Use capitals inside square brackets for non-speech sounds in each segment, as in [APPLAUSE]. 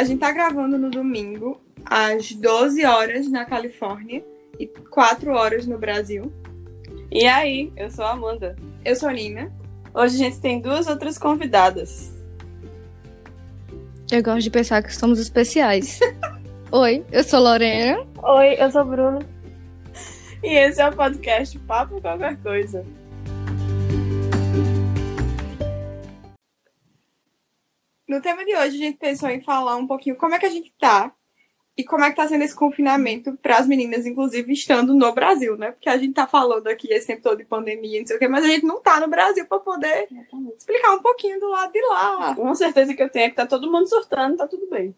A gente tá gravando no domingo, às 12 horas na Califórnia e 4 horas no Brasil. E aí, eu sou a Amanda. Eu sou a Nina. Hoje a gente tem duas outras convidadas. Eu gosto de pensar que somos especiais. [LAUGHS] Oi, eu sou Lorena. Oi, eu sou Bruno. E esse é o podcast Papo Qualquer Coisa. No tema de hoje, a gente pensou em falar um pouquinho como é que a gente tá e como é que tá sendo esse confinamento para as meninas, inclusive estando no Brasil, né? Porque a gente tá falando aqui esse tempo todo de pandemia, não sei o quê, mas a gente não tá no Brasil para poder explicar um pouquinho do lado de lá. Uma certeza que eu tenho é que tá todo mundo surtando, tá tudo bem.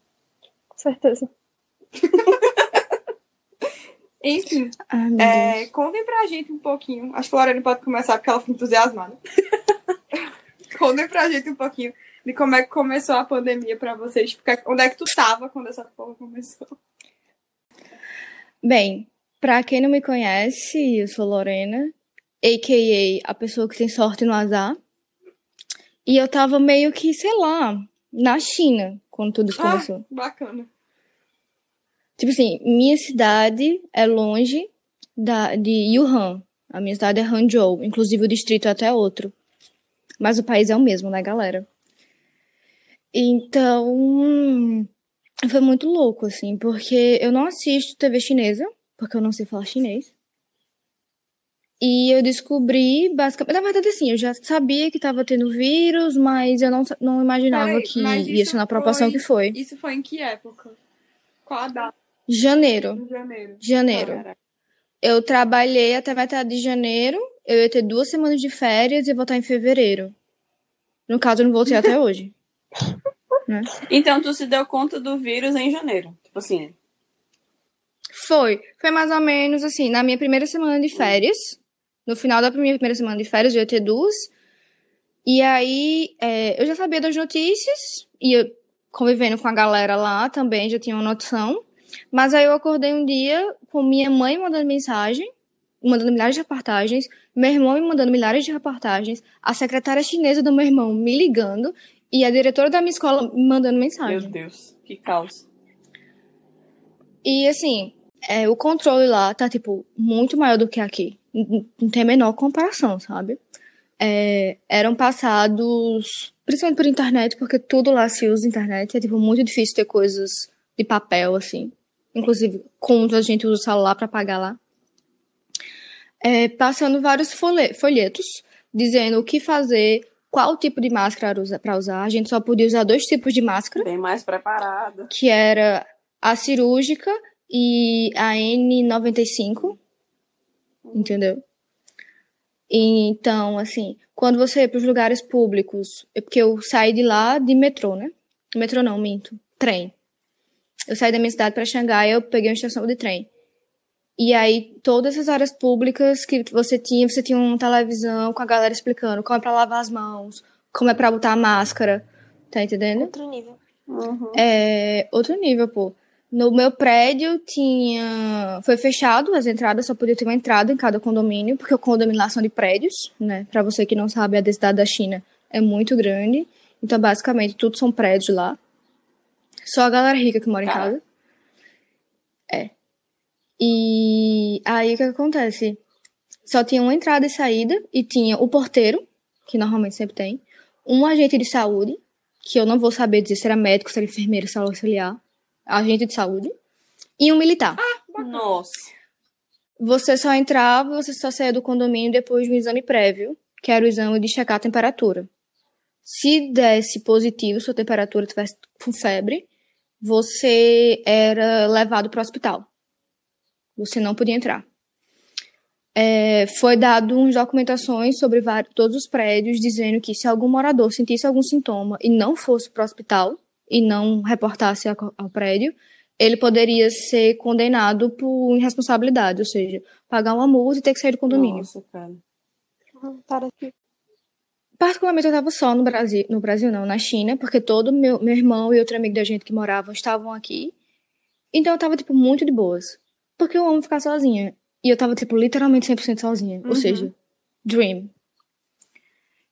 Com certeza. [LAUGHS] Enfim, Ai, meu é, contem pra gente um pouquinho. Acho que a Lorena pode começar porque ela foi entusiasmada. [LAUGHS] contem pra gente um pouquinho de como é que começou a pandemia pra vocês. Porque onde é que tu tava quando essa porra começou? Bem, pra quem não me conhece, eu sou Lorena, a.k.a. a pessoa que tem sorte no azar. E eu tava meio que, sei lá, na China, quando tudo isso começou. Ah, bacana. Tipo assim, minha cidade é longe da, de Wuhan. A minha cidade é Hangzhou. Inclusive o distrito é até outro. Mas o país é o mesmo, né, galera? Então, foi muito louco, assim, porque eu não assisto TV chinesa, porque eu não sei falar chinês. E eu descobri, basicamente, na verdade, assim, eu já sabia que tava tendo vírus, mas eu não, não imaginava Peraí, que ia ser na proporção que foi. Isso foi em que época? Qual a data? Janeiro. Janeiro. Janeiro. Caraca. Eu trabalhei até metade de janeiro. Eu ia ter duas semanas de férias e voltar em fevereiro. No caso, eu não voltei até [LAUGHS] hoje. Então tu se deu conta do vírus em janeiro. Tipo assim. Foi. Foi mais ou menos assim, na minha primeira semana de férias. No final da minha primeira semana de férias, eu ia ter duas. E aí, é, eu já sabia das notícias. Ia convivendo com a galera lá também, já tinha uma noção. Mas aí eu acordei um dia com minha mãe mandando mensagem, mandando milhares de reportagens, meu irmão me mandando milhares de reportagens, a secretária chinesa do meu irmão me ligando e a diretora da minha escola me mandando mensagem. Meu Deus, que caos. E assim, é, o controle lá tá, tipo, muito maior do que aqui. Não tem a menor comparação, sabe? É, eram passados, principalmente por internet, porque tudo lá se usa internet. É, tipo, muito difícil ter coisas de papel, assim. Inclusive, contas, a gente usa o celular pra pagar lá. É, passando vários folhetos, dizendo o que fazer, qual tipo de máscara usa- pra usar. A gente só podia usar dois tipos de máscara Bem mais preparada. que era a cirúrgica e a N95, entendeu? E, Então, assim, quando você ia para os lugares públicos, é porque eu saí de lá de metrô, né? Metrô não, minto, trem. Eu saí da minha cidade para Xangai, eu peguei uma estação de trem. E aí, todas essas áreas públicas que você tinha, você tinha uma televisão com a galera explicando como é para lavar as mãos, como é para botar a máscara, tá entendendo? Outro nível. Uhum. É outro nível, pô. No meu prédio tinha. Foi fechado, as entradas só podia ter uma entrada em cada condomínio, porque o condomínio lá são de prédios, né? Pra você que não sabe, a densidade da China é muito grande. Então, basicamente, tudo são prédios lá. Só a galera rica que mora em Cara. casa. É. E aí o que acontece? Só tinha uma entrada e saída, e tinha o porteiro, que normalmente sempre tem, um agente de saúde, que eu não vou saber dizer se era médico, se era enfermeiro, se era auxiliar, agente de saúde, e um militar. Nossa. Você só entrava, você só saía do condomínio depois de um exame prévio, que era o exame de checar a temperatura. Se desse positivo, sua temperatura tivesse com febre, você era levado para o hospital. Você não podia entrar. É, foi dado uns documentações sobre vários, todos os prédios dizendo que se algum morador sentisse algum sintoma e não fosse para o hospital e não reportasse ao, ao prédio, ele poderia ser condenado por irresponsabilidade, ou seja, pagar uma multa e ter que sair do condomínio. Nossa, cara. Parece Particularmente eu tava só no Brasil, no Brasil não, na China, porque todo meu, meu irmão e outro amigo da gente que moravam estavam aqui. Então eu tava, tipo, muito de boas. Porque eu amo ficar sozinha. E eu tava, tipo, literalmente 100% sozinha. Ou Uhum. seja, dream.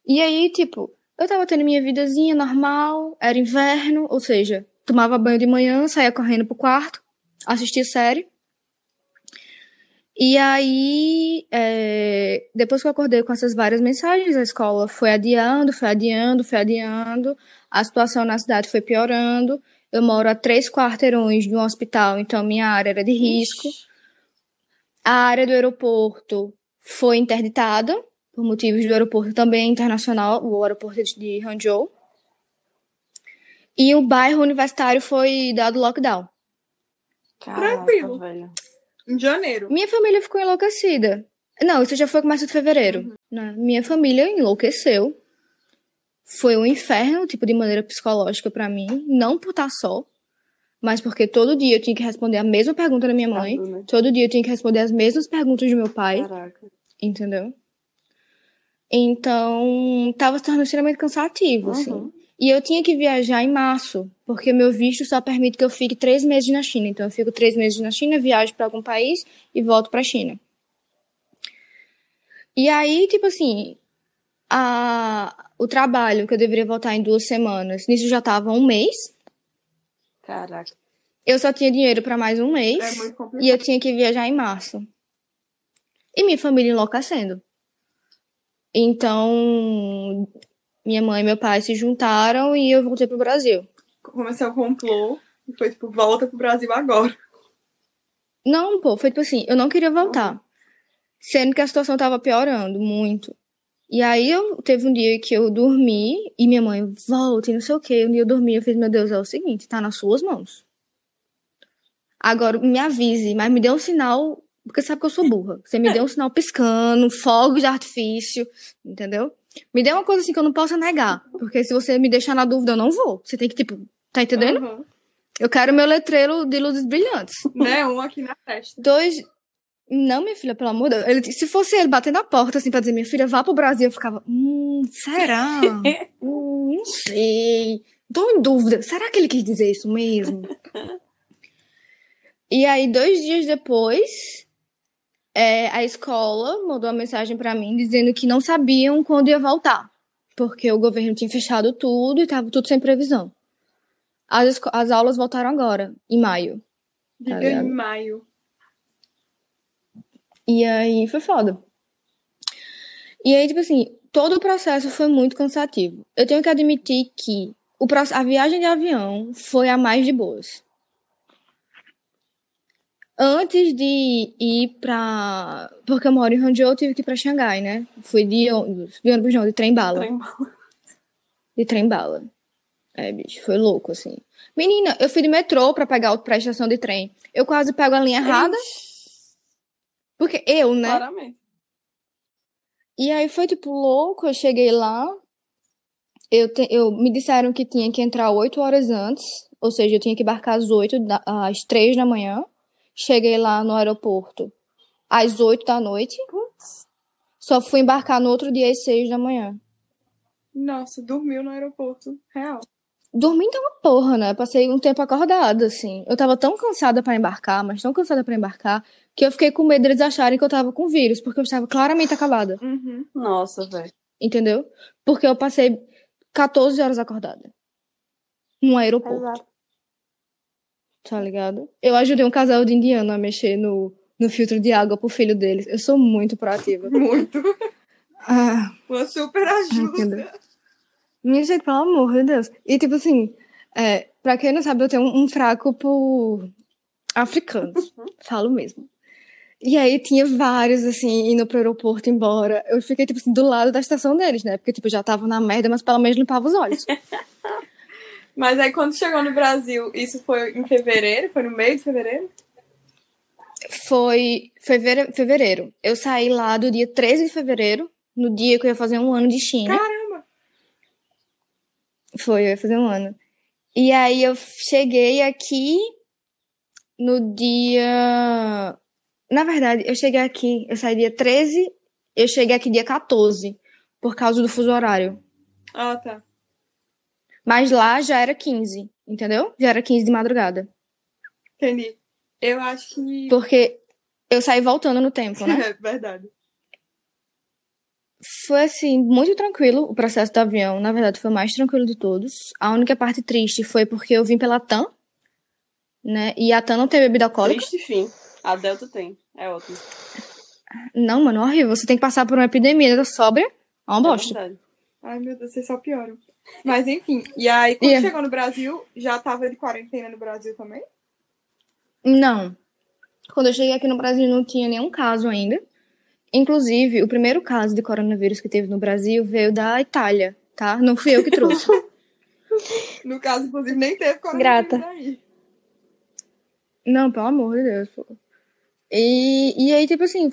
E aí, tipo, eu tava tendo minha vidazinha normal, era inverno, ou seja, tomava banho de manhã, saía correndo pro quarto, assistia série. E aí, é, depois que eu acordei com essas várias mensagens, a escola foi adiando, foi adiando, foi adiando, a situação na cidade foi piorando. Eu moro a três quarteirões de um hospital, então minha área era de risco. A área do aeroporto foi interditada, por motivos do aeroporto também internacional, o aeroporto de Hangzhou. E o bairro universitário foi dado lockdown. Caraca, Tranquilo. velho. Em janeiro. Minha família ficou enlouquecida. Não, isso já foi começo de fevereiro. né? Minha família enlouqueceu. Foi um inferno, tipo, de maneira psicológica pra mim. Não por estar só, mas porque todo dia eu tinha que responder a mesma pergunta da minha mãe. Tá, né? Todo dia eu tinha que responder as mesmas perguntas do meu pai. Caraca. Entendeu? Então, tava se tornando extremamente cansativo, assim. Uhum. E eu tinha que viajar em março, porque meu visto só permite que eu fique três meses na China. Então, eu fico três meses na China, viajo para algum país e volto pra China. E aí, tipo assim, a, o trabalho que eu deveria voltar em duas semanas, nisso já tava um mês. Caraca. Eu só tinha dinheiro para mais um mês. É muito complicado. E eu tinha que viajar em março. E minha família enlouquecendo. Então, minha mãe e meu pai se juntaram e eu voltei pro Brasil. Começou o complô e foi tipo, volta pro Brasil agora. Não, pô, foi tipo assim, eu não queria voltar. Sendo que a situação tava piorando muito. E aí eu teve um dia que eu dormi e minha mãe volta e não sei o quê. Um dia eu dormi, eu fiz, meu Deus, é o seguinte, tá nas suas mãos. Agora me avise, mas me dê um sinal, porque sabe que eu sou burra. Você me dê um sinal piscando, fogo de artifício, entendeu? Me dê uma coisa assim que eu não possa negar. Porque se você me deixar na dúvida, eu não vou. Você tem que, tipo, tá entendendo? Uhum. Eu quero meu letreiro de luzes brilhantes. Né? Um aqui na testa. Dois. Não, minha filha, pelo amor de Deus. Ele, se fosse ele batendo a porta, assim, pra dizer, minha filha, vá pro Brasil, eu ficava, hum, será? [LAUGHS] hum, não sei. Tô em dúvida. Será que ele quis dizer isso mesmo? [LAUGHS] e aí, dois dias depois, é, a escola mandou uma mensagem pra mim dizendo que não sabiam quando ia voltar. Porque o governo tinha fechado tudo e tava tudo sem previsão. As, as aulas voltaram agora, em maio. Tá em maio. E aí foi foda. E aí, tipo assim, todo o processo foi muito cansativo. Eu tenho que admitir que o, a viagem de avião foi a mais de boas. Antes de ir pra. Porque eu moro em Hangzhou, eu tive que ir pra Xangai, né? Fui de ônibus. De ônibus não, de trem-bala. Trem bala. De trem-bala. É, bicho, foi louco, assim. Menina, eu fui de metrô pra pegar pra estação de trem. Eu quase pego a linha errada. Porque eu, né? Claramente. E aí foi tipo louco, eu cheguei lá, eu, te- eu me disseram que tinha que entrar oito horas antes, ou seja, eu tinha que embarcar às oito, da- às três da manhã. Cheguei lá no aeroporto às oito da noite. Só fui embarcar no outro dia às seis da manhã. Nossa, dormiu no aeroporto. Real. Dormindo é uma porra, né? Passei um tempo acordada, assim. Eu tava tão cansada pra embarcar, mas tão cansada pra embarcar, que eu fiquei com medo deles acharem que eu tava com vírus, porque eu estava claramente acabada. Uhum. Nossa, velho. Entendeu? Porque eu passei 14 horas acordada. No aeroporto, Exato. tá ligado? Eu ajudei um casal de indiano a mexer no, no filtro de água pro filho deles. Eu sou muito proativa. Muito. Ah, Uma super ajuda. entendeu? Minha gente, pelo amor de Deus. E tipo assim, é, pra quem não sabe, eu tenho um, um fraco por africanos. Falo mesmo. E aí tinha vários, assim, indo pro aeroporto embora. Eu fiquei, tipo assim, do lado da estação deles, né? Porque, tipo, já tava na merda, mas pelo menos limpava os olhos. [LAUGHS] Mas aí quando chegou no Brasil, isso foi em fevereiro? Foi no meio de fevereiro? Foi fevere- fevereiro. Eu saí lá do dia 13 de fevereiro, no dia que eu ia fazer um ano de China. Caramba! Foi, eu ia fazer um ano. E aí eu cheguei aqui no dia. Na verdade, eu cheguei aqui, eu saí dia 13, eu cheguei aqui dia 14, por causa do fuso horário. Ah, tá. Mas lá já era 15, entendeu? Já era 15 de madrugada. Entendi. Eu acho que. Porque eu saí voltando no tempo, né? [LAUGHS] É verdade. Foi assim, muito tranquilo o processo do avião. Na verdade, foi o mais tranquilo de todos. A única parte triste foi porque eu vim pela TAM, né? E a TAM não tem bebida alcoólica. Triste fim. A Delta tem. É ótimo. Não, mano, horrível. Você tem que passar por uma epidemia da sóbria. É uma É bosta. verdade. Ai, meu Deus, vocês só pioram. Mas enfim, e aí quando Yeah. chegou no Brasil, já tava de quarentena no Brasil também? Não. Quando eu cheguei aqui no Brasil não tinha nenhum caso ainda. Inclusive, o primeiro caso de coronavírus que teve no Brasil veio da Itália, tá? Não fui eu que trouxe. [LAUGHS] No caso, inclusive, nem teve coronavírus Grata. aí. Não, pelo amor de Deus, pô. E, e aí, tipo assim,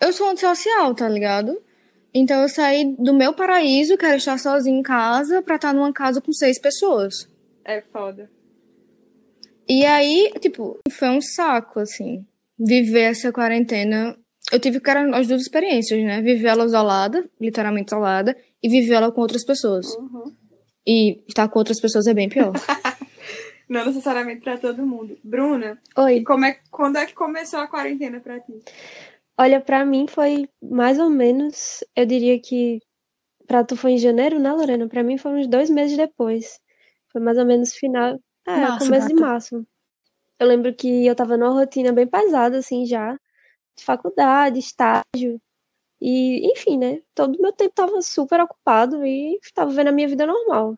eu sou antissocial, tá ligado? Então eu saí do meu paraíso, que era estar sozinha em casa, pra estar numa casa com seis pessoas. É foda. E aí, tipo, foi um saco, assim, viver essa quarentena. Eu tive que era as duas experiências, né? Viver ela isolada, literalmente isolada, e viver ela com outras pessoas. Uhum. E estar com outras pessoas é bem pior. [LAUGHS] Não necessariamente pra todo mundo. Bruna, Oi. e como é, quando é que começou a quarentena pra ti? Olha, pra mim foi mais ou menos, eu diria que pra tu foi em janeiro, né, Lorena? Pra mim foi uns dois meses depois. Foi mais ou menos final, é, Março, começo de gata. março. Eu lembro que eu tava numa rotina bem pesada, assim, já, de faculdade, estágio. E, enfim, né? Todo o meu tempo tava super ocupado e tava vendo a minha vida normal.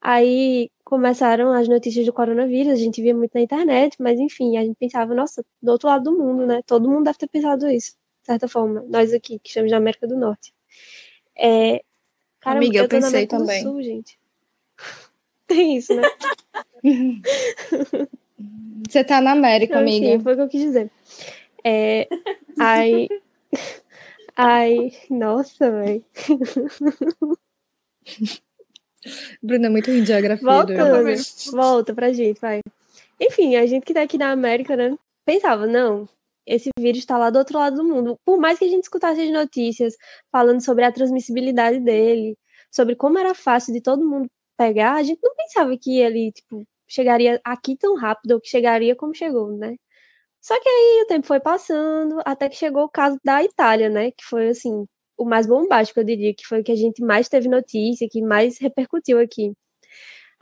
Aí começaram as notícias do coronavírus, a gente via muito na internet, mas enfim, a gente pensava, nossa, do outro lado do mundo, né? Todo mundo deve ter pensado isso, de certa forma. Nós aqui, que estamos na América do Norte. É, caramba, Amiga, eu na pensei também. Sul, gente. [LAUGHS] Tem isso, né? [LAUGHS] Você tá na América, amiga. foi o que eu quis dizer. É, aí, aí, nossa, velho. Bruna é muito ruim de geografia. Doido. volta pra gente, vai. Enfim, a gente que tá aqui na América, né? Pensava, não, esse vírus tá lá do outro lado do mundo. Por mais que a gente escutasse as notícias falando sobre a transmissibilidade dele, sobre como era fácil de todo mundo pegar, a gente não pensava que ele, tipo, chegaria aqui tão rápido, ou que chegaria como chegou, né? Só que aí o tempo foi passando, até que chegou o caso da Itália, né? Que foi, assim, o mais bombástico, eu diria, que foi o que a gente mais teve notícia, que mais repercutiu aqui.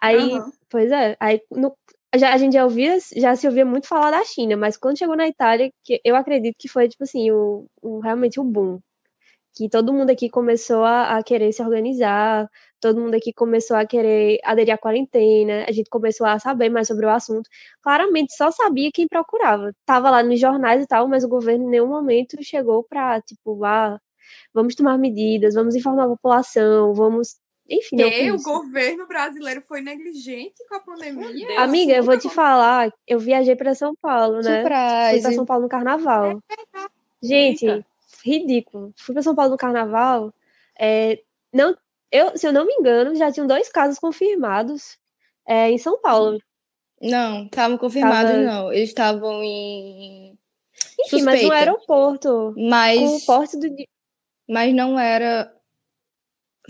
Aí, Aham. pois é, aí no- já, a gente já ouvia, já se ouvia muito falar da China, mas quando chegou na Itália, que eu acredito que foi, tipo assim, o, o- realmente o boom. Que todo mundo aqui começou a, a querer se organizar, todo mundo aqui começou a querer aderir à quarentena, a gente começou a saber mais sobre o assunto. Claramente só sabia quem procurava. Tava lá nos jornais e tal, mas o governo em nenhum momento chegou pra, tipo, ah, vamos tomar medidas, vamos informar a população, vamos. Enfim, foi o isso. governo brasileiro foi negligente com a pandemia? Deus. Amiga, eu vou te falar, eu viajei pra São Paulo, né? Fui pra Surprise. São Paulo no carnaval. Gente, Eita. Ridículo. Fui pra São Paulo no carnaval. é, não, eu, se eu não me engano, já tinham dois casos confirmados é, em São Paulo. Não, estavam confirmados, Tava- não. Eles estavam em. Enfim, mas no aeroporto, com o Mas, porte do. mas não era.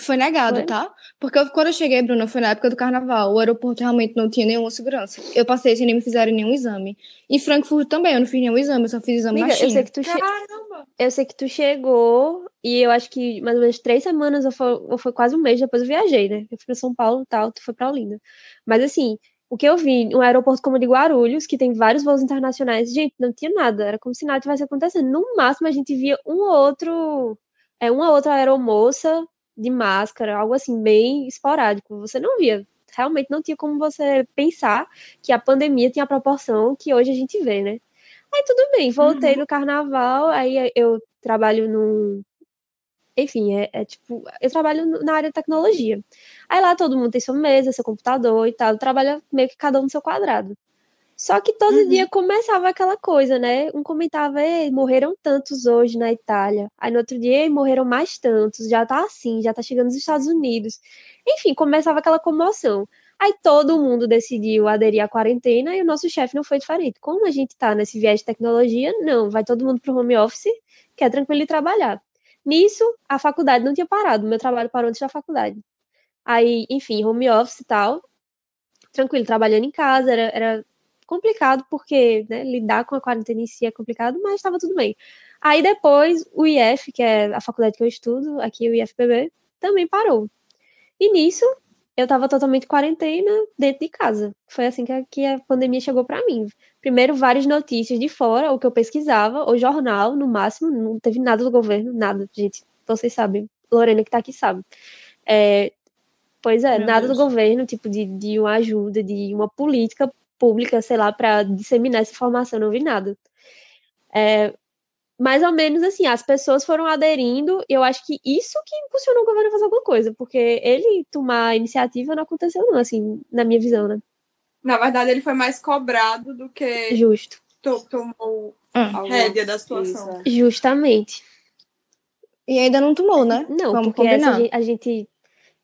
Foi negado, Foi? tá? Porque eu- quando eu cheguei, Bruna, foi na época do carnaval. O aeroporto realmente não tinha nenhuma segurança. Eu passei sem nem me fizerem nenhum exame. Em Frankfurt também, eu não fiz nenhum exame, eu só fiz exame Amiga, na eu China. sei que tu che- Caramba! eu sei que tu chegou e eu acho que mais ou menos três semanas ou foi, ou foi quase um mês depois eu viajei, né? Eu fui pra São Paulo e tal, tu foi pra Olinda. Mas assim, o que eu vi, um aeroporto como o de Guarulhos, que tem vários voos internacionais, gente, não tinha nada, era como se nada tivesse acontecendo. No máximo a gente via um ou outro, é, uma outra aeromoça de máscara, algo assim, bem esporádico. Você não via. Realmente não tinha como você pensar que a pandemia tinha a proporção que hoje a gente vê, né? Aí tudo bem, voltei do carnaval, aí eu trabalho num. Enfim, é, é tipo, eu trabalho no- na área de tecnologia. Aí lá todo mundo tem sua mesa, seu computador e tal, trabalha meio que cada um no seu quadrado. Só que todo Uhum. dia começava aquela coisa, né? Um comentava, ei, morreram tantos hoje na Itália. Aí no outro dia, ei, morreram mais tantos, já tá assim, já tá chegando nos Estados Unidos. Enfim, começava aquela comoção. Aí todo mundo decidiu aderir à quarentena e o nosso chefe não foi diferente. Como a gente tá nesse viés de tecnologia, não, vai todo mundo pro home office, que é tranquilo de trabalhar. Nisso, a faculdade não tinha parado, o meu trabalho parou antes da faculdade. Aí, enfim, home office e tal, tranquilo, trabalhando em casa, era, era complicado porque né, lidar com a quarentena em si é complicado, mas estava tudo bem. Aí depois o IF, que é a faculdade que eu estudo, aqui o IFPB, também parou. E nisso eu estava totalmente quarentena dentro de casa. Foi assim que a, que a pandemia chegou para mim. Primeiro, várias notícias de fora, o que eu pesquisava, o jornal, no máximo, não teve nada do governo, nada, gente. Vocês sabem, Lorena que está aqui sabe. É, pois é, Meu nada Deus. do governo, tipo, de, de uma ajuda, de uma política pública, sei lá, para disseminar essa informação, não vi nada. É, mais ou menos assim, as pessoas foram aderindo, eu acho que isso que impulsionou o governo a fazer alguma coisa, porque ele tomar a iniciativa não aconteceu não, assim, na minha visão, né? Na verdade, ele foi mais cobrado do que Justo. tomou a rédea da situação. Justamente. E ainda não tomou, né? Não, Vamos porque a gente, a gente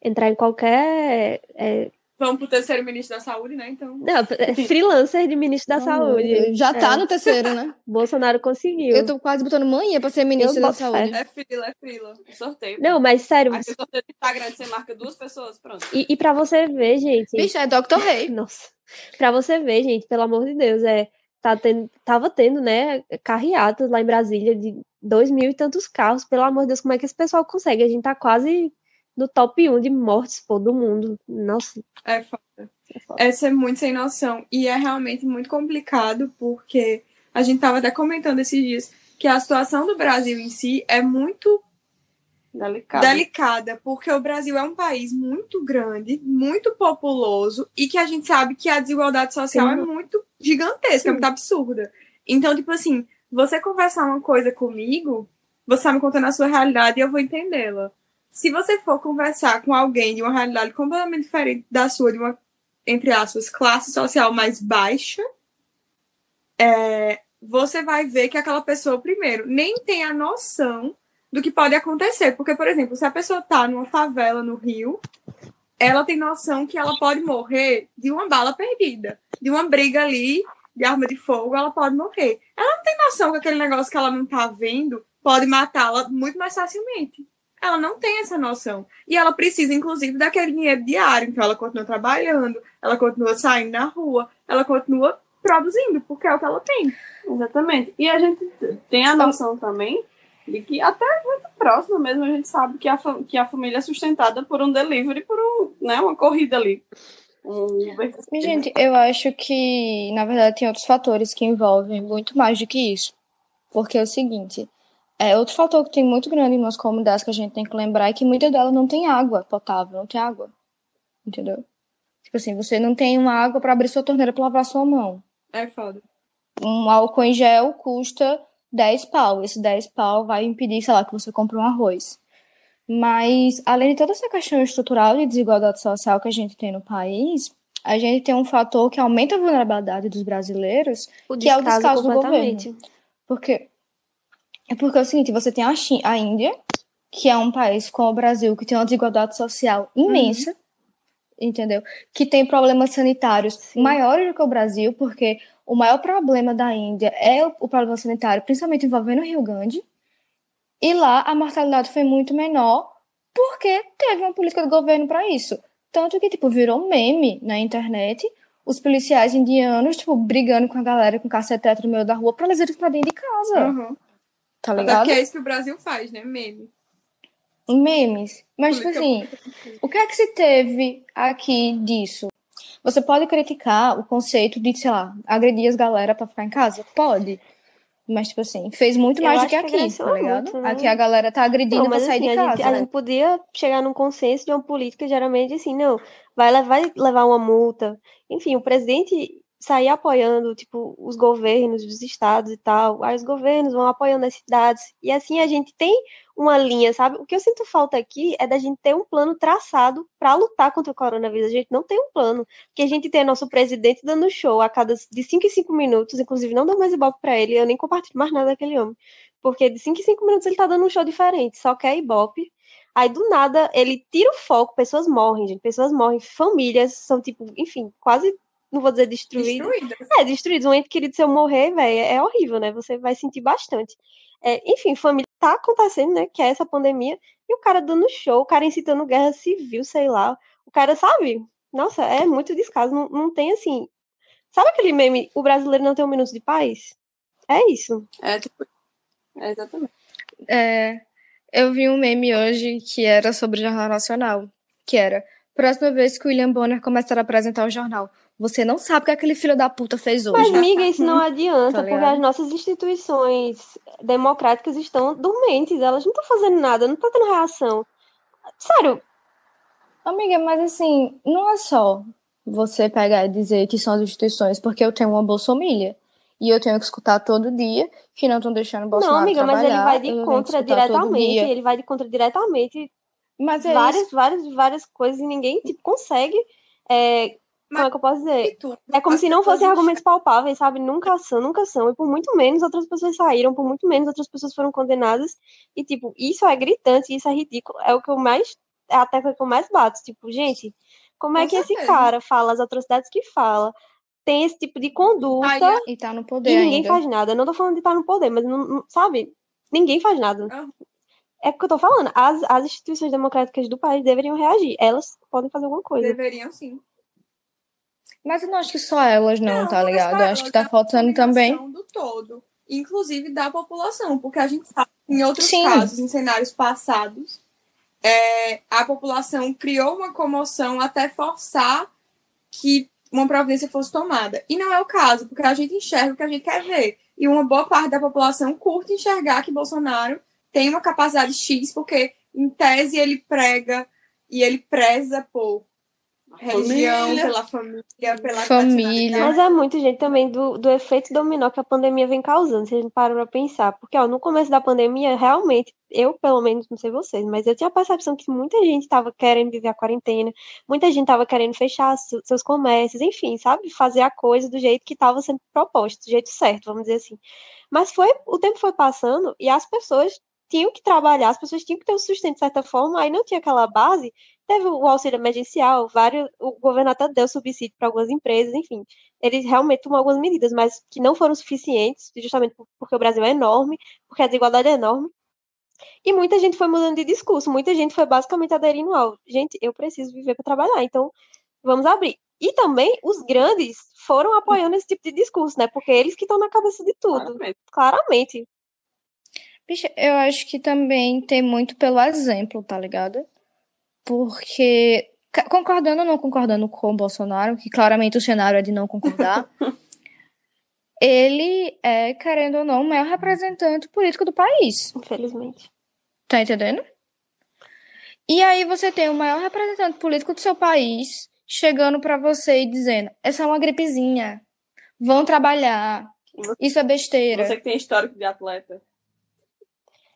entrar em qualquer é, Vamos pro terceiro ministro da saúde, né? Então. Não, é freelancer de ministro da saúde. Já tá é. no terceiro, né? [LAUGHS] Bolsonaro conseguiu. Eu tô quase botando manhã pra ser ministro da saúde. É frila, é frila. Sorteio. Não, mas sério. Aqui sorteio do Instagram, você marca duas pessoas, pronto. E, e pra você ver, gente. Bicho, é Dr. Rei. [LAUGHS] Nossa. Pra você ver, gente, pelo amor de Deus, é. Tá tendo, tava tendo, né, carreatas lá em Brasília de dois mil e tantos carros. Pelo amor de Deus, como é que esse pessoal consegue? A gente tá quase no top 1 de mortes, pô, do mundo. Nossa. É foda. Essa é muito sem noção. E é realmente muito complicado, porque a gente estava até comentando esses dias que a situação do Brasil em si é muito delicada. delicada, porque o Brasil é um país muito grande, muito populoso, e que a gente sabe que a desigualdade social é uhum. é muito gigantesca, Sim. é muito absurda. Então, tipo assim, você conversar uma coisa comigo, você está me contando a sua realidade e eu vou entendê-la. Se você for conversar com alguém de uma realidade completamente diferente da sua, de uma entre aspas, classe social mais baixa, é, você vai ver que aquela pessoa, primeiro, nem tem a noção do que pode acontecer. Porque, por exemplo, se a pessoa tá numa favela no Rio, ela tem noção que ela pode morrer de uma bala perdida, de uma briga ali de arma de fogo, ela pode morrer. Ela não tem noção que aquele negócio que ela não tá vendo pode matá-la muito mais facilmente. Ela não tem essa noção. E ela precisa, inclusive, daquele dinheiro diário. Então, ela continua trabalhando, ela continua saindo na rua, ela continua produzindo, porque é o que ela tem. Exatamente. E a gente tem a noção também de que até muito próximo mesmo a gente sabe que a, que a família é sustentada por um delivery, por um, né, uma corrida ali. Um Gente, eu acho que, na verdade, tem outros fatores que envolvem muito mais do que isso. Porque é o seguinte, é, outro fator que tem muito grande em umas comunidades que a gente tem que lembrar é que muitas delas não tem água potável, não tem água. Entendeu? Tipo assim, você não tem uma água para abrir sua torneira para lavar sua mão. É foda. Um álcool em gel custa 10 pau. Esse 10 pau vai impedir, sei lá, que você compre um arroz. Mas, além de toda essa questão estrutural de desigualdade social que a gente tem no país, a gente tem um fator que aumenta a vulnerabilidade dos brasileiros, o que é o descaso do governo. Porque é porque é o seguinte, você tem a, China, a Índia, que é um país como o Brasil, que tem uma desigualdade social imensa, uhum. entendeu? Que tem problemas sanitários Sim. maiores do que o Brasil, porque o maior problema da Índia é o, o problema sanitário, principalmente envolvendo o Rio Grande. E lá a mortalidade foi muito menor, porque teve uma política do governo para isso. Tanto que, tipo, virou meme na internet os policiais indianos, tipo, brigando com a galera com cacetete no meio da rua pra eles irem pra dentro de casa. Uhum. Tá ligado? Porque é isso que o Brasil faz, né? Meme. Memes. Mas, tipo assim, o que é que se teve aqui disso? Você pode criticar o conceito de, sei lá, agredir as galera pra ficar em casa? Pode. Mas, tipo assim, fez muito mais do que aqui, que tá ligado? Muito, né? Aqui a galera tá agredindo não, pra sair assim, de casa. A gente, né? a gente podia chegar num consenso de uma política, geralmente, assim, não, vai levar, vai levar uma multa. Enfim, o presidente sair apoiando, tipo, os governos dos estados e tal. Aí os governos vão apoiando as cidades. E assim a gente tem uma linha, sabe? O que eu sinto falta aqui é da gente ter um plano traçado para lutar contra o coronavírus. A gente não tem um plano. Porque a gente tem nosso presidente dando show a cada de 5 em 5 minutos, inclusive não dou mais ibope para ele, eu nem compartilho mais nada daquele homem. Porque de 5 em 5 minutos ele tá dando um show diferente, só quer ibope. Aí do nada ele tira o foco, pessoas morrem, gente, pessoas morrem, famílias são tipo, enfim, quase não vou dizer destruído. Destruídas. É, destruídos. Um ente querido, se eu morrer, velho, é horrível, né? Você vai sentir bastante. É, enfim, família tá acontecendo, né? Que é essa pandemia. E o cara dando show, o cara incitando guerra civil, sei lá. O cara, sabe? Nossa, é muito descaso. Não, não tem assim. Sabe aquele meme? O brasileiro não tem um minuto de paz? É isso. É, tipo. É, exatamente. É, eu vi um meme hoje que era sobre o Jornal Nacional, que era próxima vez que o William Bonner começar a apresentar o jornal, você não sabe o que aquele filho da puta fez hoje. Mas, amiga, isso não adianta, Tá porque as nossas instituições democráticas estão dormentes, elas não estão fazendo nada, não estão tendo reação. Sério, Amiga, mas assim, não é só você pegar e dizer que são as instituições, porque eu tenho uma bolsomilha. E eu tenho que escutar todo dia que não estão deixando o Bolsonaro não, amiga, mas ele vai de contra diretamente, ele vai de contra diretamente Mas é várias, isso. várias, várias coisas e ninguém, tipo, consegue, é, como é que eu posso dizer? Tudo. É como se não fossem argumentos palpáveis, sabe? Nunca são, nunca são. E por muito menos outras pessoas saíram, por muito menos outras pessoas foram condenadas. E, tipo, isso é gritante, isso é ridículo. É o que eu mais. É a tecla que eu mais bato. Tipo, gente, como é Com que esse certeza. cara fala as atrocidades que fala? Tem esse tipo de conduta E tá no poder e ninguém ainda. faz nada. Eu não tô falando de estar no poder, mas, não, não- sabe? Ninguém faz nada. Aham. É porque eu tô falando. As, as instituições democráticas do país deveriam reagir. Elas podem fazer alguma coisa. deveriam sim. Mas eu não acho que só elas não, tá mas ligado? Eu acho que elas, tá é faltando a também. do todo, inclusive da população, porque a gente sabe que em outros Sim. casos, em cenários passados, é, a população criou uma comoção até forçar que uma providência fosse tomada. E não é o caso, porque a gente enxerga o que a gente quer ver. E uma boa parte da população curte enxergar que Bolsonaro tem uma capacidade X, porque, em tese, ele prega e ele preza por religião, Família. pela família, pela Família. Mas é muito, gente, também do, do efeito dominó que a pandemia vem causando, se a gente parar pra pensar. Porque, ó, no começo da pandemia, realmente, eu, pelo menos, não sei vocês, mas eu tinha a percepção que muita gente tava querendo viver a quarentena, muita gente tava querendo fechar su- seus comércios, enfim, sabe? Fazer a coisa do jeito que tava sendo proposto, do jeito certo, vamos dizer assim. Mas foi, o tempo foi passando e as pessoas tinham que trabalhar, as pessoas tinham que ter o sustento de certa forma, aí não tinha aquela base, teve o auxílio emergencial, vários, o governo até deu subsídio para algumas empresas, enfim, eles realmente tomou algumas medidas, mas que não foram suficientes, justamente por- porque o Brasil é enorme, porque a desigualdade é enorme, e muita gente foi mudando de discurso, muita gente foi basicamente aderindo ao, gente, eu preciso viver para trabalhar, então vamos abrir. E também os grandes foram apoiando esse tipo de discurso, né? Porque eles que estão na cabeça de tudo, Claramente. claramente. Bicha, eu acho que também tem muito pelo exemplo, tá ligado? Porque, concordando ou não concordando com o Bolsonaro, que claramente o cenário é de não concordar, [LAUGHS] ele é, querendo ou não, o maior representante político do país. Infelizmente. Tá entendendo? E aí você tem o maior representante político do seu país chegando pra você e dizendo: essa é uma gripezinha. Vão trabalhar. Isso é besteira. Você que tem histórico de atleta.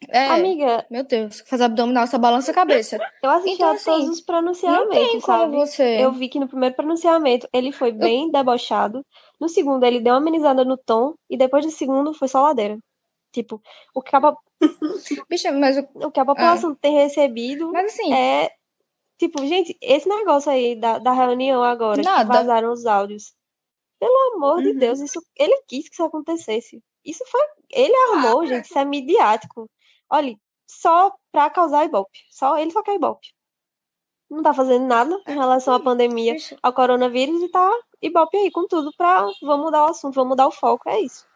É, Amiga, meu Deus, fazer abdominal, só balança a cabeça. eu assisti Então, a todos assim, os Não pronunciamentos, sabe? você. Eu vi que no primeiro pronunciamento ele foi bem debochado. No segundo, ele deu uma amenizada no tom. E depois do segundo, foi só ladeira. Tipo, o que a, [LAUGHS] Bicha, mas, o- o que a população tem recebido mas assim, é. Tipo, gente, esse negócio aí da, da reunião agora, que Nada. vazaram os áudios. Pelo amor de Uhum. Deus, isso, ele quis que isso acontecesse. Isso foi. Ele armou, Claro. gente, isso é midiático. Olha, só pra causar ibope. Só ele só quer ibope. Não tá fazendo nada em relação à pandemia, ao coronavírus e tá ibope aí com tudo pra. Vamos mudar o assunto, vamos mudar o foco. É isso.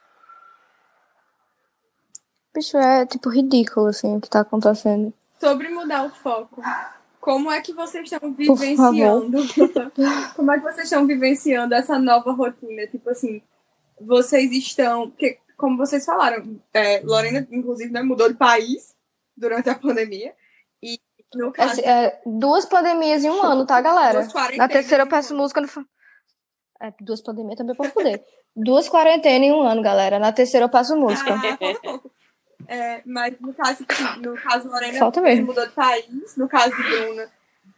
bicho, é tipo ridículo, assim, o que tá acontecendo. Sobre mudar o foco, como é que vocês estão vivenciando? [LAUGHS] como é que vocês estão vivenciando essa nova rotina? Tipo assim, vocês estão. Porque, como vocês falaram, é, Lorena, inclusive, né, mudou de país durante a pandemia. E no caso. Assim, é, duas pandemias em um ano, tá, galera? Na terceira eu peço música no. É, duas pandemias também pra fuder. duas quarentenas em um ano, galera. Na terceira eu passo música. Ah, pouco. É, mas no caso, assim, no caso Lorena você mesmo. mudou de país, no caso de Bruna,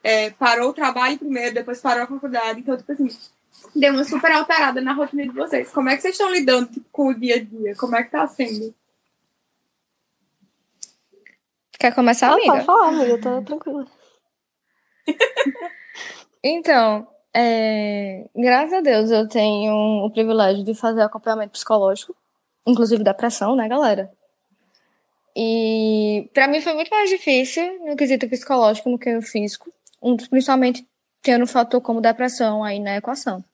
é, parou o trabalho primeiro, depois parou a faculdade, então, tipo assim, deu uma super alterada na rotina de vocês. Como é que vocês estão lidando tipo, com o dia a dia? Como é que tá sendo? Quer começar, amiga? pode falar, amiga, eu tô tranquila. [LAUGHS] Então, é, graças a Deus eu tenho o privilégio de fazer acompanhamento psicológico, inclusive da pressão, né, galera? E pra mim foi muito mais difícil no quesito psicológico do que no físico, um dos- principalmente tendo um fator como depressão aí na equação.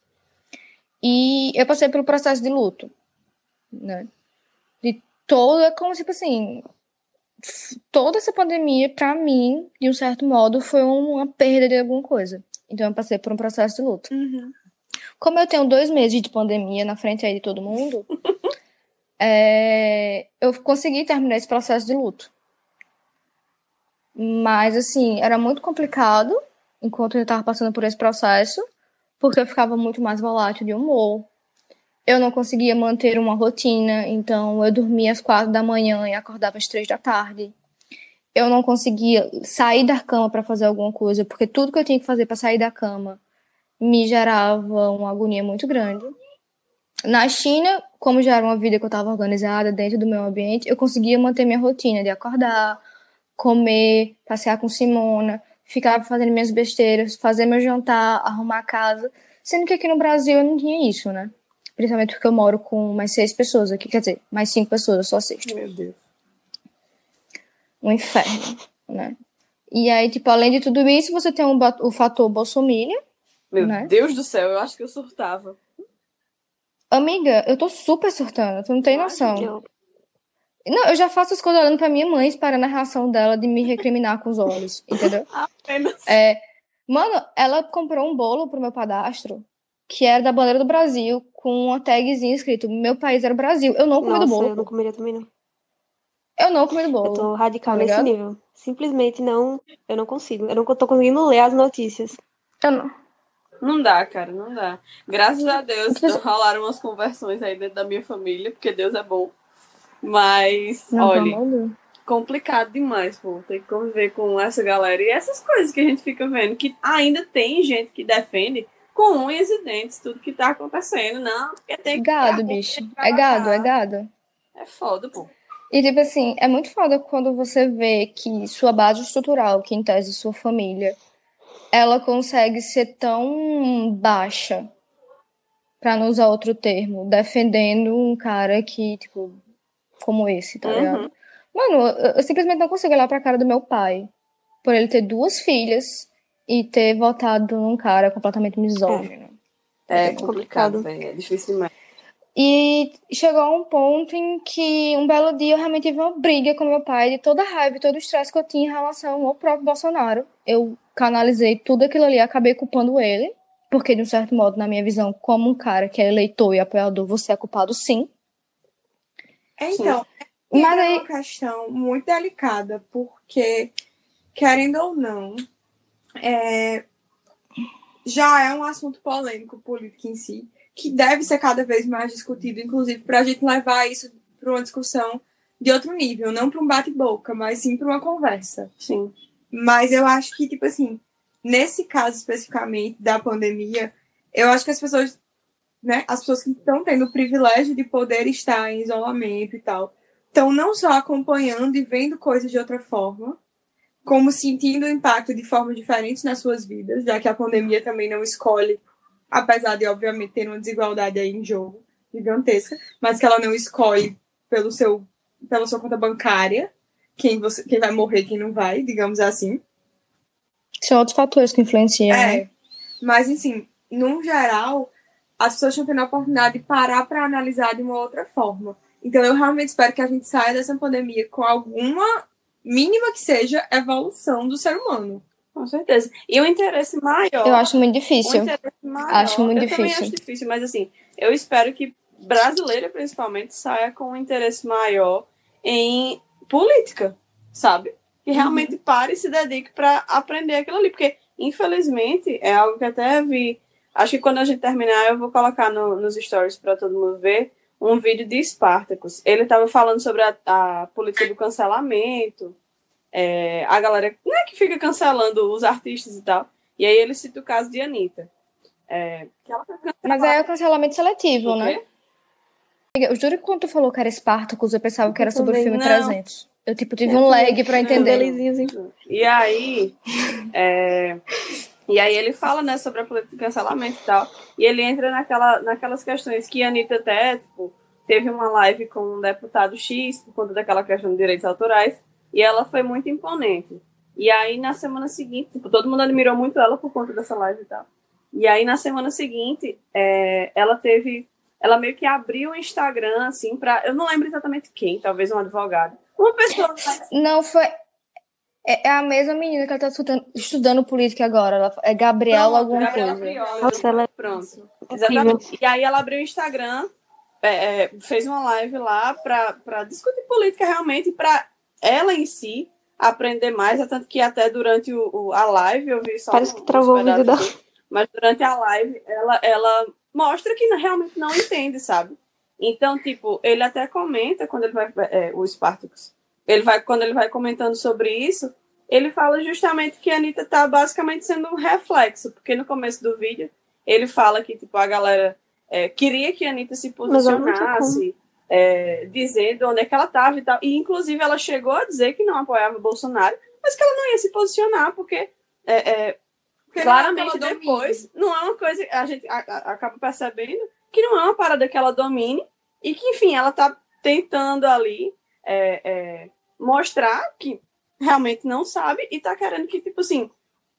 E eu passei pelo processo de luto, né? De toda, como tipo assim, toda essa pandemia, para mim, de um certo modo, foi uma perda de alguma coisa. Então eu passei por um processo de luto. Uhum. Como eu tenho dois meses de pandemia na frente aí de todo mundo, [LAUGHS] é, eu consegui terminar esse processo de luto. Mas, assim, era muito complicado enquanto eu estava passando por esse processo, porque eu ficava muito mais volátil de humor. Eu não conseguia manter uma rotina, então eu dormia às quatro da manhã e acordava às três da tarde. Eu não conseguia sair da cama para fazer alguma coisa, porque tudo que eu tinha que fazer para sair da cama me gerava uma agonia muito grande. Na China, como já era uma vida que eu estava organizada dentro do meu ambiente, eu conseguia manter minha rotina de acordar, comer, passear com Simona, ficar fazendo minhas besteiras, fazer meu jantar, arrumar a casa. Sendo que aqui no Brasil eu não tinha isso, né? Principalmente porque eu moro com mais seis pessoas aqui, quer dizer, mais cinco pessoas, eu só assisto. Meu Deus. Um inferno, né? E aí, tipo, além de tudo isso, você tem um, o fator bolsominion. Meu Né? Deus do céu, eu acho que eu surtava. Amiga, eu tô super surtando, tu não tem noção. Eu- Não, eu já faço as coisas olhando pra minha mãe, esperando a reação dela de me recriminar com os olhos, entendeu? [LAUGHS] Apenas. É, mano, ela comprou um bolo pro meu padastro, que era da bandeira do Brasil, com uma tagzinha escrito: Meu país era o Brasil. Eu não comi do Nossa, bolo. eu não comeria também, não. Eu não comi do Eu bolo. tô radical tá nesse ligado? nível. Simplesmente não. Eu não consigo. Eu não tô conseguindo ler as notícias. Eu não. Não dá, cara, não dá. Graças a Deus rolaram umas conversões aí dentro da minha família, porque Deus é bom. Mas, Não, olha, de Deus. complicado demais, pô. Ter que conviver com essa galera. E essas coisas que a gente fica vendo, que ainda tem gente que defende com unhas e dentes tudo que tá acontecendo. Não, porque tem que. Gado, bicho. É gado, é gado. É foda, pô. E, tipo assim, é muito foda quando você vê que sua base estrutural, que em tese sua família, ela consegue ser tão baixa, pra não usar outro termo, defendendo um cara que, tipo, como esse, tá ligado? Uhum. Mano, eu, eu simplesmente não consigo olhar pra cara do meu pai, por ele ter duas filhas e ter votado num cara completamente misógino. É complicado. complicado, velho. É difícil demais. E chegou a um ponto em que um belo dia eu realmente tive uma briga com meu pai de toda a raiva e todo o estresse que eu tinha em relação ao próprio Bolsonaro. Eu canalizei tudo aquilo ali, acabei culpando ele, porque de um certo modo, na minha visão, como um cara que é eleitor e apoiador, você é culpado sim. É, Então, Mas Mas é aí- uma questão muito delicada, porque, querendo ou não, é, já é um assunto polêmico político em si, que deve ser cada vez mais discutido, inclusive para a gente levar isso para uma discussão de outro nível, não para um bate-boca, mas sim para uma conversa. Sim. Mas eu acho que, tipo assim, nesse caso especificamente da pandemia, eu acho que as pessoas, né, as pessoas que estão tendo o privilégio de poder estar em isolamento e tal, estão não só acompanhando e vendo coisas de outra forma, como sentindo o impacto de formas diferentes nas suas vidas, já que a pandemia também não escolhe, apesar de, obviamente, ter uma desigualdade aí em jogo gigantesca, mas que ela não escolhe pelo seu, pela sua conta bancária quem, você, quem vai morrer quem não vai, digamos assim. São outros fatores que influenciam, né? É. Mas, assim, no geral, as pessoas estão tendo a oportunidade de parar para analisar de uma outra forma. Então, eu realmente espero que a gente saia dessa pandemia com alguma, mínima que seja, evolução do ser humano. Com certeza. E o interesse maior. Eu acho muito difícil. maior, Acho muito eu também difícil. acho difícil, mas assim, eu espero que brasileira, principalmente, saia com um interesse maior em política, sabe? Que realmente pare e se dedique para aprender aquilo ali. Porque, infelizmente, é algo que até vi. Acho que quando a gente terminar, eu vou colocar no- nos stories para todo mundo ver um vídeo de Spartacus. Ele estava falando sobre a, a política do cancelamento, é, a galera não é que fica cancelando os artistas e tal. E aí ele cita o caso de Anitta. É. Mas aí é o cancelamento seletivo, né? Eu juro que quando tu falou que era Spartacus, eu pensava que era sobre o filme Não. 300. Eu, tipo, tive um lag pra Não. entender. Belezinho, assim. E aí, é, e aí ele fala, né, sobre a política de cancelamento e tal. E ele entra naquela, naquelas questões que a Anitta até, tipo, teve uma live com um deputado X por conta daquela questão de direitos autorais. E ela foi muito imponente. E aí, na semana seguinte, tipo, todo mundo admirou muito ela por conta dessa live e tal. E aí, na semana seguinte, é, ela teve ela meio que abriu o Instagram, assim, pra. Eu não lembro exatamente quem, talvez um advogado. Uma pessoa. Não, foi. É, é a mesma menina que ela tá estudando, estudando política agora. Ela, é Gabriela Pronto, alguma Gabriela coisa. Priola, Nossa, ela é Pronto. Exatamente. E aí ela abriu o Instagram, é, é, fez uma live lá para discutir política realmente, para ela em si aprender mais, é tanto que até durante o, o- a live eu vi só Parece um- que travou o vídeo dela. assim, mas durante a live ela, ela mostra que realmente não entende, sabe? Então, tipo, ele até comenta quando ele vai, é, o Spartacus, ele vai, quando ele vai comentando sobre isso, ele fala justamente que a Anitta tá basicamente sendo um reflexo, porque no começo do vídeo ele fala que, tipo, a galera é, queria que a Anitta se posicionasse, é, dizendo onde é que ela estava e tal. E, inclusive, ela chegou a dizer que não apoiava o Bolsonaro, mas que ela não ia se posicionar, porque, é, é, Porque claramente depois não é uma coisa. A gente a- a- acaba percebendo que não é uma parada que ela domine e que, enfim, ela tá tentando ali é, é, mostrar que realmente não sabe e tá querendo que, tipo assim,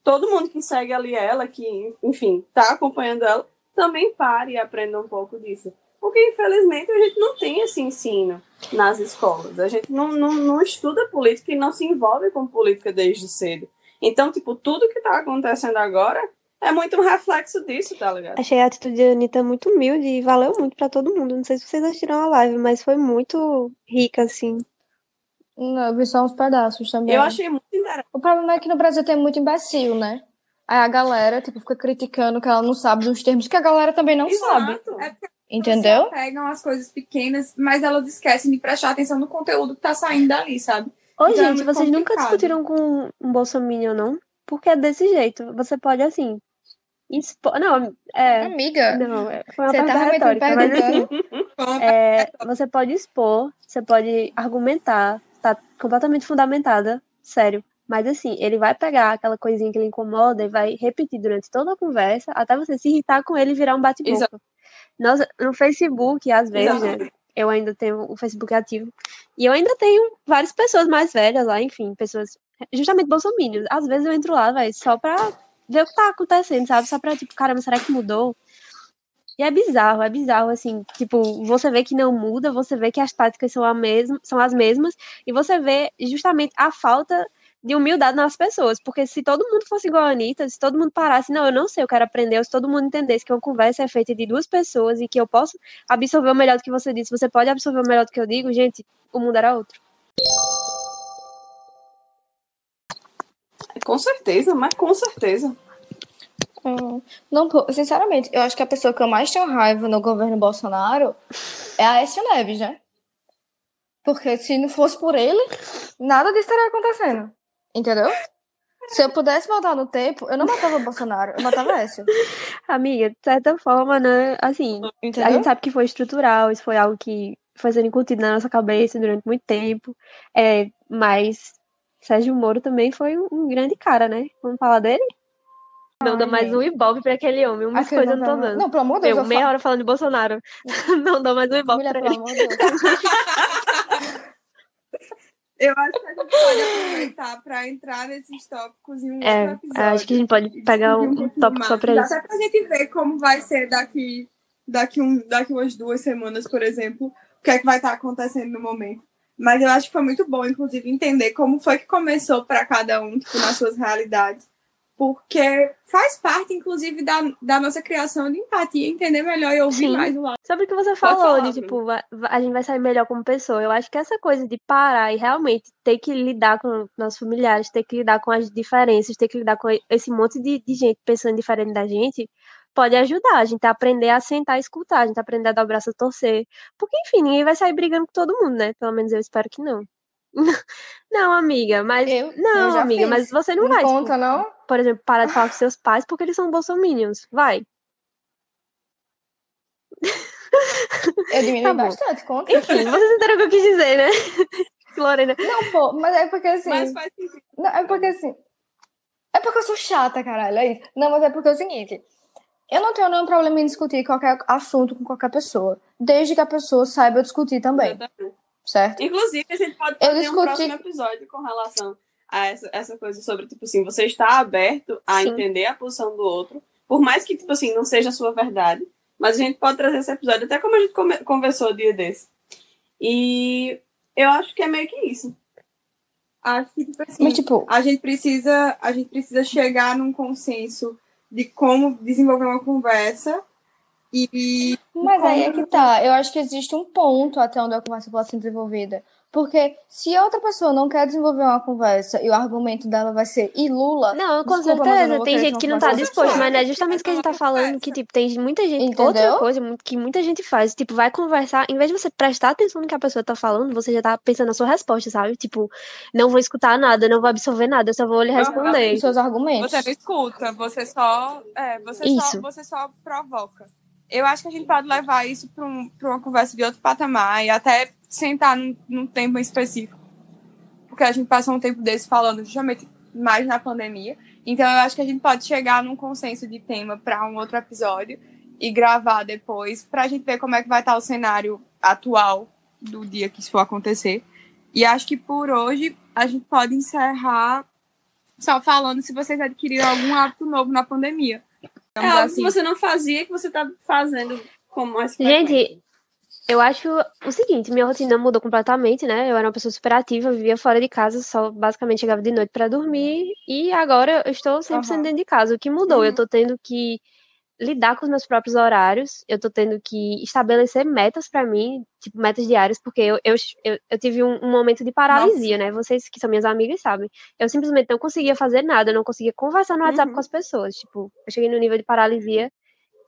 todo mundo que segue ali ela, que, enfim, tá acompanhando ela, também pare e aprenda um pouco disso. Porque, infelizmente, a gente não tem esse ensino nas escolas. A gente não, não, não estuda política e não se envolve com política desde cedo. Então, tipo, tudo que tá acontecendo agora é muito um reflexo disso, tá ligado? Achei a atitude da Anitta muito humilde e valeu muito pra todo mundo. Não sei se vocês assistiram a live, mas foi muito rica, assim. Não, eu vi só uns pedaços também. Eu achei muito interessante. O problema é que no Brasil tem muito imbecil, né? Aí a galera, tipo, fica criticando que ela não sabe dos termos que a galera também não sabe. Exato. É porque Entendeu? Elas pegam as coisas pequenas, mas elas esquecem de prestar atenção no conteúdo que tá saindo dali, sabe? Ô, Então é gente, muito vocês nunca complicado. discutiram com um bolsominion, não? Porque é desse jeito. Você pode, assim, expor... Não, é... Amiga, Não, é- foi uma você pergunta me retórica, mas assim, perguntando. é, você pode expor, você pode argumentar, tá completamente fundamentada, sério. Mas assim, ele vai pegar aquela coisinha que ele incomoda e vai repetir durante toda a conversa até você se irritar com ele e virar um bate-boca. Nossa, no Facebook, às vezes, né? Eu ainda tenho o Facebook ativo. E eu ainda tenho várias pessoas mais velhas lá, enfim, pessoas justamente bolsominions. Às vezes eu entro lá, vai, só pra ver o que tá acontecendo, sabe? Só pra, tipo, caramba, será que mudou? E é bizarro, é bizarro, assim, tipo, você vê que não muda, você vê que as táticas são, a mesma, são as mesmas, e você vê justamente a falta de humildade nas pessoas, porque se todo mundo fosse igual a Anitta, se todo mundo parasse, não, eu não sei, eu quero aprender, se todo mundo entendesse que uma conversa é feita de duas pessoas e que eu posso absorver o melhor do que você disse, você pode absorver o melhor do que eu digo, gente, o mundo era outro. Com certeza, mas com certeza. Hum, Não, sinceramente, eu acho que a pessoa que eu mais tenho raiva no governo Bolsonaro é a Aécio Neves, né? Porque se não fosse por ele, nada disso estaria acontecendo. Entendeu? Se eu pudesse voltar no tempo, eu não matava o Bolsonaro, eu matava a Aécio. [LAUGHS] Amiga, de certa forma, né, assim, a Entendeu? gente sabe que foi estrutural, isso foi algo que foi sendo incutido na nossa cabeça durante muito tempo, é, mas Sérgio Moro também foi um grande cara, né? Vamos falar dele? Não dá Ai, mais um ibope pra aquele homem, umas Aquele coisas eu não tô dando. Não, pelo amor de Deus, Meu, eu meia falo. hora falando de Bolsonaro. [LAUGHS] não dou mais um ibope Mulher, pra pelo ele. amor de Deus. [LAUGHS] Eu acho que a gente pode aproveitar para entrar nesses tópicos em um É, outro episódio. acho que a gente pode pegar um, um tópico só mais. pra isso. Até pra gente ver como vai ser daqui, daqui, um, daqui umas duas semanas, por exemplo, o que é que vai estar acontecendo no momento. Mas eu acho que foi muito bom, inclusive, entender como foi que começou para cada um, tipo, nas suas realidades. Porque faz parte, inclusive, da, da nossa criação de empatia, entender melhor e ouvir Sim. mais o lado. Sobre o que você falou, falar, de tipo, va- a gente vai sair melhor como pessoa. Eu acho que essa coisa de parar e realmente ter que lidar com nossos familiares, ter que lidar com as diferenças, ter que lidar com esse monte de, de gente pensando diferente da gente, pode ajudar a gente a aprender a sentar e escutar, a gente a aprender a dar o braço a torcer. Porque, enfim, ninguém vai sair brigando com todo mundo, né? Pelo menos eu espero que não. [LAUGHS] Não, amiga, mas. Eu- não, eu amiga, fiz. mas você não, Não vai, tipo, conta, não? Por exemplo, parar de falar com seus pais porque eles são bolsominions. Vai. Eu diminui Tá bastante, conta. Enfim, vocês entenderam o que eu quis dizer, né? [LAUGHS] Lorena. Não, pô, mas é porque assim. Mas faz sentido. Não, é porque assim. É porque eu sou chata, caralho, é isso. Não, mas é porque é o seguinte. Eu não tenho nenhum problema em discutir qualquer assunto com qualquer pessoa. Desde que a pessoa saiba discutir também, certo? Inclusive, a gente pode Eu fazer um discuti- próximo episódio com relação a essa, essa coisa sobre, tipo assim, você está aberto a Sim. entender a posição do outro, por mais que, tipo assim, não seja a sua verdade, Mas a gente pode trazer esse episódio, até como a gente conversou o dia desse. E eu acho que é meio que isso. Acho que, tipo assim, Mas, tipo, a gente precisa, a gente precisa chegar num consenso de como desenvolver uma conversa e Mas aí é que tá. Eu acho que existe um ponto até onde a conversa pode ser desenvolvida. Porque se a outra pessoa não quer desenvolver uma conversa e o argumento dela vai ser e Lula. Não, com Desculpa, não certeza. vou Tem gente que não tá disposto, mas é justamente o que a gente tá falando, que, tipo, tem muita gente. Outra Entendeu? coisa mu- que muita gente faz, tipo, vai conversar, em vez de você prestar atenção no que a pessoa tá falando, você já tá pensando na sua resposta, sabe? Tipo, não vou escutar nada, não vou absorver nada, eu só vou lhe responder. Os seus argumentos. você não escuta, você só, é, você Isso. só, você só provoca. Eu acho que a gente pode levar isso para um, uma conversa de outro patamar e até sentar num, num tempo específico. Porque a gente passou um tempo desse falando justamente mais na pandemia. Então eu acho que a gente pode chegar num consenso de tema para um outro episódio e gravar depois para a gente ver como é que vai estar o cenário atual do dia que isso for acontecer. E acho que por hoje a gente pode encerrar só falando se vocês adquiriram algum hábito novo na pandemia. É algo assim. que você não fazia que você tá fazendo com mais frequência. Gente, eu acho o seguinte, minha rotina mudou completamente, né? Eu era uma pessoa super ativa, vivia fora de casa, só basicamente chegava de noite pra dormir, e agora eu estou 100% Aham. dentro de casa. O que mudou? Eu Uhum. tô tendo que lidar com os meus próprios horários, eu tô tendo que estabelecer metas pra mim, tipo, metas diárias, porque eu, eu, eu, eu tive um, um momento de paralisia, né? Vocês que são minhas amigas sabem. Eu simplesmente não conseguia fazer nada, eu não conseguia conversar no WhatsApp Uhum. com as pessoas. Tipo, eu cheguei no nível de paralisia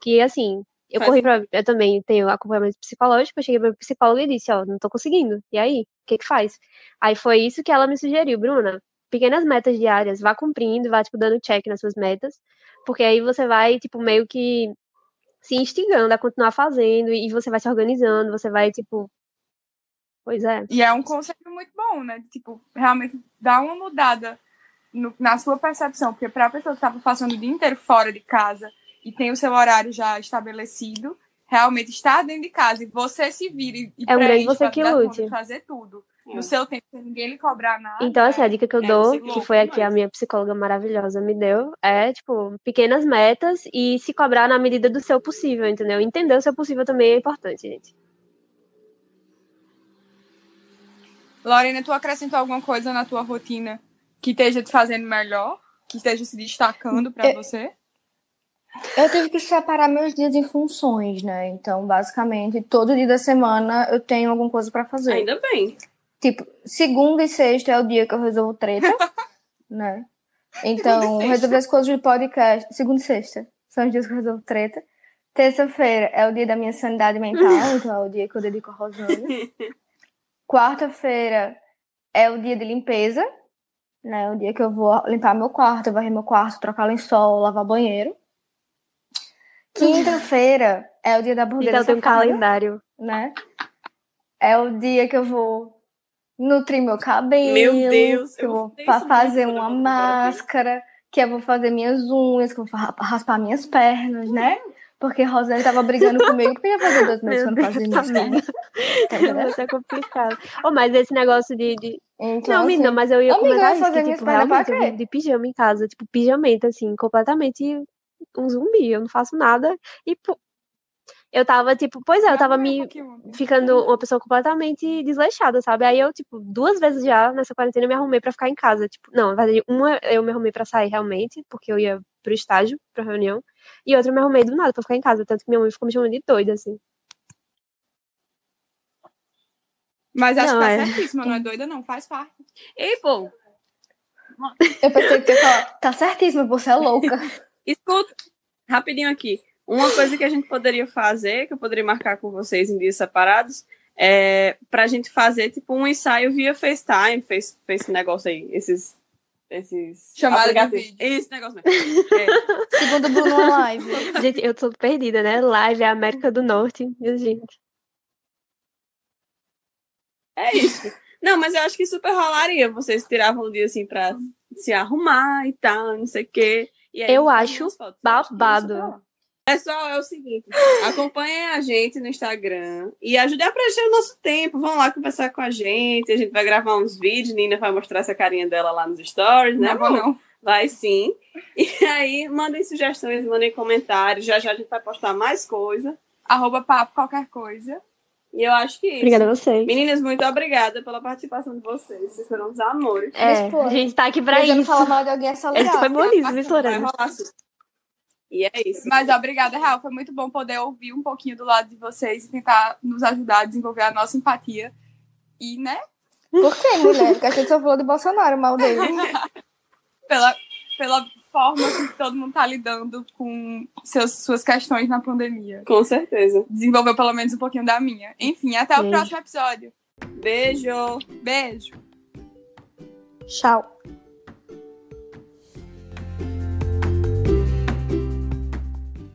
que, assim, eu Faz corri pra. Eu também tenho acompanhamento psicológico, eu cheguei pra psicóloga e disse, ó, não tô conseguindo. E aí? O que que faz? Aí foi isso que ela me sugeriu, Bruna. Pequenas metas diárias, vá cumprindo, vá, tipo, dando check nas suas metas, porque aí você vai, tipo, meio que se instigando a continuar fazendo e você vai se organizando, você vai, tipo. Pois é. E é um conceito muito bom, né? Tipo, realmente dá uma mudada no- na sua percepção. Porque para a pessoa que estava passando o dia inteiro fora de casa e tem o seu horário já estabelecido, realmente estar dentro de casa e você se vira e, e É um grande você que lute. de fazer tudo. No seu tempo, sem ninguém lhe cobrar nada. Então, assim, a dica que eu É, dou, que foi aqui a demais. minha psicóloga maravilhosa me deu, é, tipo, pequenas metas e se cobrar na medida do seu possível, entendeu? Entender o seu possível também é importante, gente. Lorena, tu acrescentou alguma coisa na tua rotina que esteja te fazendo melhor? Que esteja se destacando para É- você? Eu tive que separar meus dias em funções, né? Então, basicamente, todo dia da semana eu tenho alguma coisa pra fazer. Ainda bem. Tipo, segunda e sexta é o dia que eu resolvo treta, [LAUGHS] né? Então, resolver as coisas de podcast. Segunda e sexta são os dias que eu resolvo treta. Terça-feira é o dia da minha sanidade mental, [LAUGHS] então é o dia que eu dedico a Rosana. Quarta-feira é o dia de limpeza, né? É o dia que eu vou limpar meu quarto, varrer meu quarto, trocar lençol, lavar banheiro. Quinta-feira é o dia da burguesa Então tem um calendário. né? É o dia que eu vou nutrir meu cabelo. Meu Deus, que eu eu vou fazer quando uma eu máscara, que eu vou fazer minhas unhas, que eu vou raspar minhas pernas, né? Porque a Rosane tava brigando comigo porque ia fazer dois meses que eu não fazia minhas pernas. [LAUGHS] Tá? Vai ser complicado. Oh, mas esse negócio de. de... Então, Não, assim, menina, mas eu ia amiga, comentar isso, fazer que, tipo, realmente eu de pijama em casa, tipo, pijamenta, assim, completamente um zumbi. Eu não faço nada. E, eu tava, tipo, pois é, eu tava um me ficando uma pessoa completamente desleixada, sabe? Aí eu, tipo, duas vezes já nessa quarentena eu me arrumei pra ficar em casa. Tipo, não, na verdade, uma eu me arrumei pra sair realmente, porque eu ia pro estágio, pra reunião, e outra eu me arrumei do nada pra ficar em casa, tanto que minha mãe ficou me chamando de doida, assim. Mas acho Não, que tá é. certíssima, não é doida, não, faz parte. Ei, pô, Eu pensei que você ia falar, tá certíssima, você é louca. [LAUGHS] escuta, rapidinho aqui. Uma coisa que a gente poderia fazer, que eu poderia marcar com vocês em dias separados, é pra gente fazer, tipo, um ensaio via FaceTime, fez, fez esse negócio aí, esses... Esses Chamada de vídeo. Esse negócio mesmo. É. [LAUGHS] Segundo Bruno Live. Gente, eu tô perdida, né? Live é América do Norte, meu gente. É isso. Não, mas eu acho que super rolaria. Vocês tiravam um dia assim pra se arrumar e tal, não sei o quê. E aí Eu acho fotos. Babado. Pessoal, é o seguinte: acompanhem a gente no Instagram e ajudem a preencher o nosso tempo. Vão lá conversar com a gente. A gente vai gravar uns vídeos. Nina vai mostrar essa carinha dela lá nos stories, né? Não amor? não. Vai sim. E aí, mandem sugestões, mandem comentários. Já já a gente vai postar mais coisa. Arroba papo qualquer coisa. E eu acho que isso. Obrigada a vocês. Meninas, muito obrigada pela participação de vocês. Vocês foram os amores. É, Mas, pô, a gente tá aqui pra isso. falar mal de alguém é só Esse legal. foi boníssimo, viu, Vai rolar. E é isso. Mas obrigada, Real. Foi muito bom poder ouvir um pouquinho do lado de vocês e tentar nos ajudar a desenvolver a nossa empatia. E, né, Por quê, mulher? Porque a gente só falou de Bolsonaro, mal dele. [LAUGHS] pela, pela forma que todo mundo tá lidando com seus, suas questões na pandemia. Com certeza. Desenvolveu pelo menos um pouquinho da minha. Enfim, até o Beijo. próximo episódio. Beijo. Beijo! Tchau.